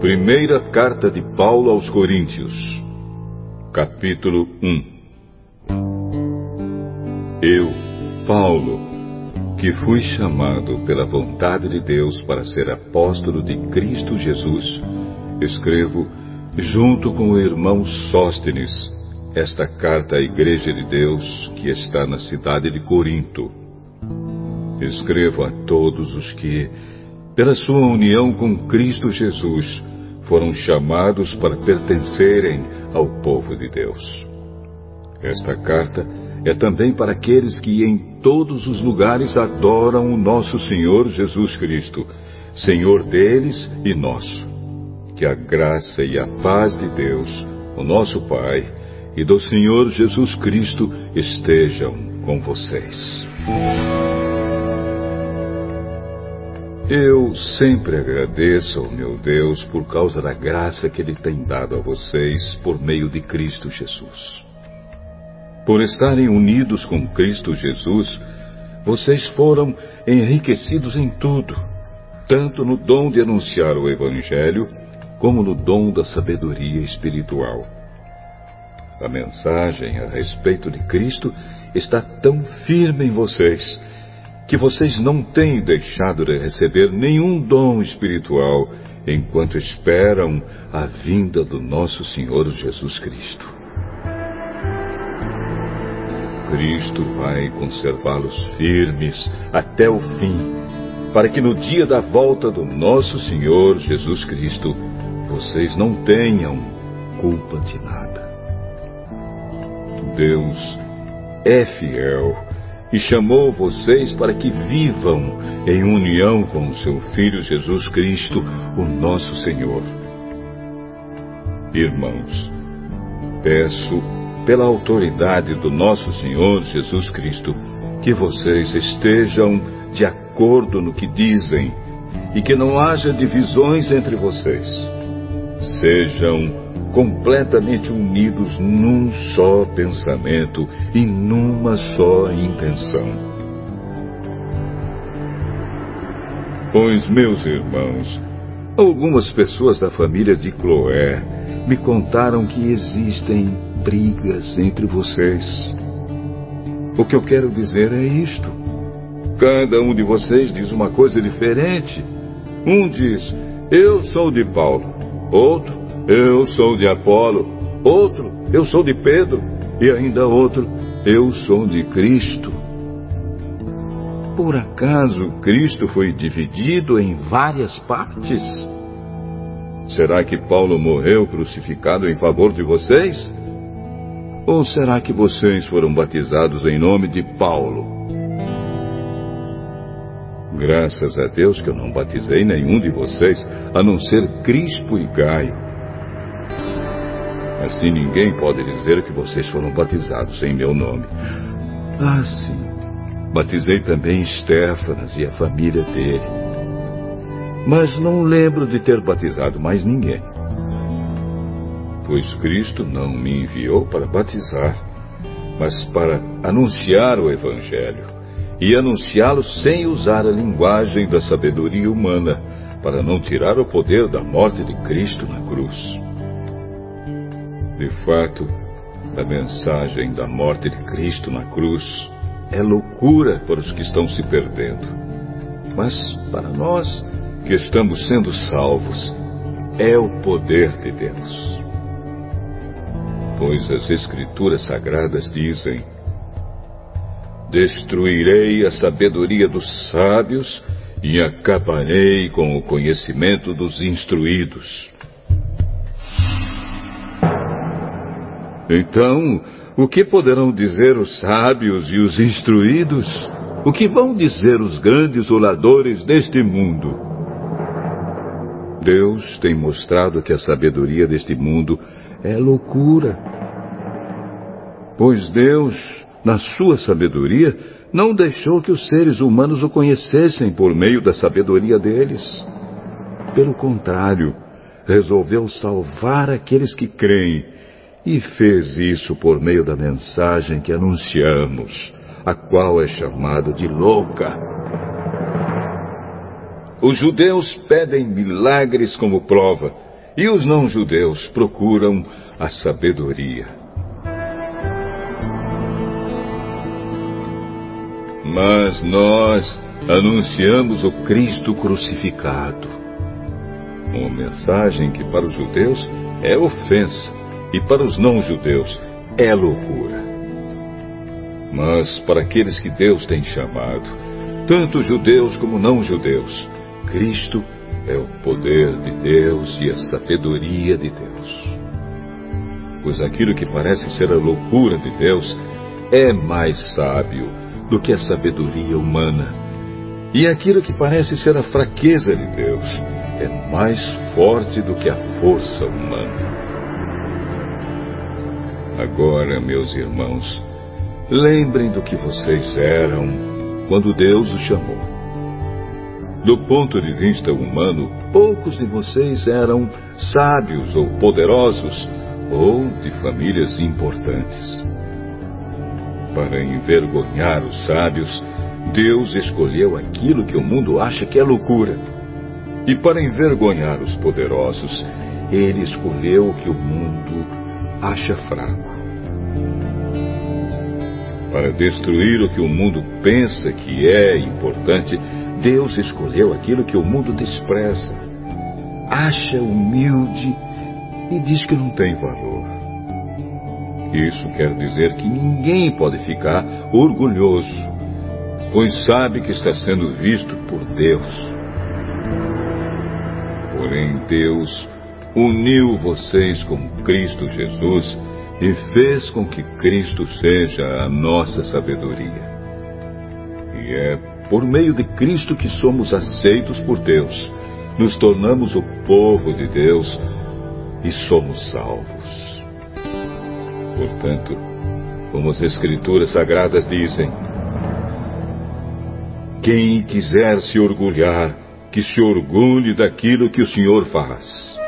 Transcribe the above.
Primeira carta de Paulo aos Coríntios, capítulo 1 Eu, Paulo, que fui chamado pela vontade de Deus para ser apóstolo de Cristo Jesus, escrevo, junto com o irmão Sóstenes, esta carta à Igreja de Deus que está na cidade de Corinto. Escrevo a todos os que, pela sua união com Cristo Jesus, foram chamados para pertencerem ao povo de Deus. Esta carta é também para aqueles que em todos os lugares adoram o nosso Senhor Jesus Cristo, Senhor deles e nosso. Que a graça e a paz de Deus, o nosso Pai, e do Senhor Jesus Cristo estejam com vocês. Eu sempre agradeço ao meu Deus por causa da graça que Ele tem dado a vocês por meio de Cristo Jesus. Por estarem unidos com Cristo Jesus, vocês foram enriquecidos em tudo, tanto no dom de anunciar o Evangelho, como no dom da sabedoria espiritual. A mensagem a respeito de Cristo está tão firme em vocês que vocês não têm deixado de receber nenhum dom espiritual enquanto esperam a vinda do nosso Senhor Jesus Cristo. Cristo vai conservá-los firmes até o fim, para que no dia da volta do nosso Senhor Jesus Cristo vocês não tenham culpa de nada. Deus é fiel e chamou vocês para que vivam em união com o seu Filho Jesus Cristo, o nosso Senhor. Irmãos, peço, pela autoridade do nosso Senhor Jesus Cristo, que vocês estejam de acordo no que dizem e que não haja divisões entre vocês. Sejam completamente unidos num só pensamento e numa só intenção. Pois, meus irmãos, algumas pessoas da família de Cloé me contaram que existem brigas entre vocês. O que eu quero dizer é isto. Cada um de vocês diz uma coisa diferente. Um diz, eu sou de Paulo. Outro, eu sou de Apolo, outro, eu sou de Pedro, e ainda outro, eu sou de Cristo. Por acaso Cristo foi dividido em várias partes? Será que Paulo morreu crucificado em favor de vocês? Ou será que vocês foram batizados em nome de Paulo? Graças a Deus que eu não batizei nenhum de vocês, a não ser Crispo e Gaio. Assim ninguém pode dizer que vocês foram batizados em meu nome. Ah, sim. Batizei também Estéfanas e a família dele. Mas não lembro de ter batizado mais ninguém. Pois Cristo não me enviou para batizar, mas para anunciar o Evangelho. E anunciá-lo sem usar a linguagem da sabedoria humana, para não tirar o poder da morte de Cristo na cruz. De fato, a mensagem da morte de Cristo na cruz é loucura para os que estão se perdendo. Mas para nós que estamos sendo salvos, é o poder de Deus. Pois as Escrituras Sagradas dizem: Destruirei a sabedoria dos sábios e acabarei com o conhecimento dos instruídos. Então, o que poderão dizer os sábios e os instruídos? O que vão dizer os grandes oradores deste mundo? Deus tem mostrado que a sabedoria deste mundo é loucura. Pois Deus, na sua sabedoria, não deixou que os seres humanos o conhecessem por meio da sabedoria deles. Pelo contrário, resolveu salvar aqueles que creem e fez isso por meio da mensagem que anunciamos, a qual é chamada de louca. Os judeus pedem milagres como prova, e os não-judeus procuram a sabedoria. Mas nós anunciamos o Cristo crucificado. Uma mensagem que para os judeus é ofensa e para os não-judeus é loucura. Mas para aqueles que Deus tem chamado, tanto judeus como não-judeus, Cristo é o poder de Deus e a sabedoria de Deus. Pois aquilo que parece ser a loucura de Deus é mais sábio do que a sabedoria humana. E aquilo que parece ser a fraqueza de Deus é mais forte do que a força humana. Agora, meus irmãos, lembrem do que vocês eram quando Deus os chamou. Do ponto de vista humano, poucos de vocês eram sábios ou poderosos ou de famílias importantes. Para envergonhar os sábios, Deus escolheu aquilo que o mundo acha que é loucura. E para envergonhar os poderosos, Ele escolheu o que o mundo acha fraco. Para destruir o que o mundo pensa que é importante, Deus escolheu aquilo que o mundo despreza, acha humilde e diz que não tem valor. Isso quer dizer que ninguém pode ficar orgulhoso, pois sabe que está sendo visto por Deus. Porém, Deus uniu vocês com Cristo Jesus e fez com que Cristo seja a nossa sabedoria. E é por meio de Cristo que somos aceitos por Deus, nos tornamos o povo de Deus e somos salvos. Portanto, como as Escrituras Sagradas dizem, quem quiser se orgulhar, que se orgulhe daquilo que o Senhor faz.